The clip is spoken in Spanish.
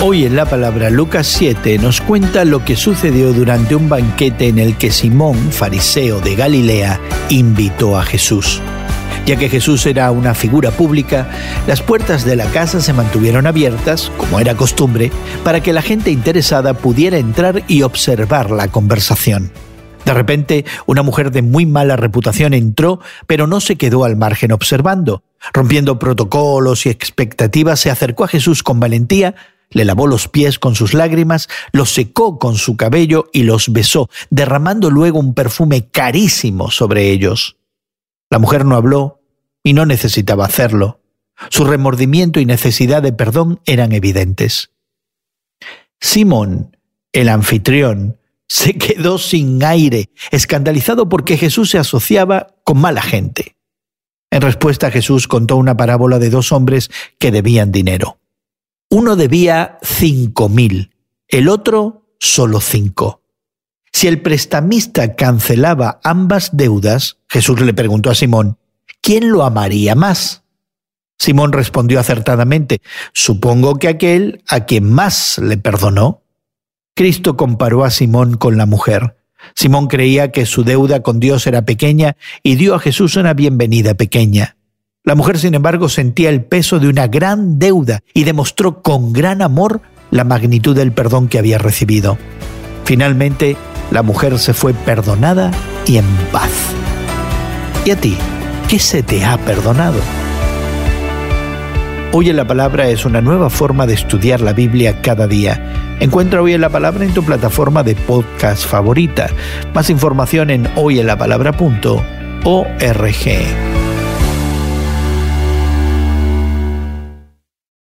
Hoy en la palabra Lucas 7 nos cuenta lo que sucedió durante un banquete en el que Simón, fariseo de Galilea, invitó a Jesús. Ya que Jesús era una figura pública, las puertas de la casa se mantuvieron abiertas, como era costumbre, para que la gente interesada pudiera entrar y observar la conversación. De repente, una mujer de muy mala reputación entró, pero no se quedó al margen observando. Rompiendo protocolos y expectativas, se acercó a Jesús con valentía le lavó los pies con sus lágrimas, los secó con su cabello y los besó, derramando luego un perfume carísimo sobre ellos. La mujer no habló y no necesitaba hacerlo. Su remordimiento y necesidad de perdón eran evidentes. Simón, el anfitrión, se quedó sin aire, escandalizado porque Jesús se asociaba con mala gente. En respuesta Jesús contó una parábola de dos hombres que debían dinero. Uno debía cinco mil, el otro solo cinco. Si el prestamista cancelaba ambas deudas, Jesús le preguntó a Simón, ¿quién lo amaría más? Simón respondió acertadamente, supongo que aquel a quien más le perdonó. Cristo comparó a Simón con la mujer. Simón creía que su deuda con Dios era pequeña y dio a Jesús una bienvenida pequeña. La mujer, sin embargo, sentía el peso de una gran deuda y demostró con gran amor la magnitud del perdón que había recibido. Finalmente, la mujer se fue perdonada y en paz. ¿Y a ti? ¿Qué se te ha perdonado? Hoy en la Palabra es una nueva forma de estudiar la Biblia cada día. Encuentra Hoy en la Palabra en tu plataforma de podcast favorita. Más información en hoyenlapalabra.org.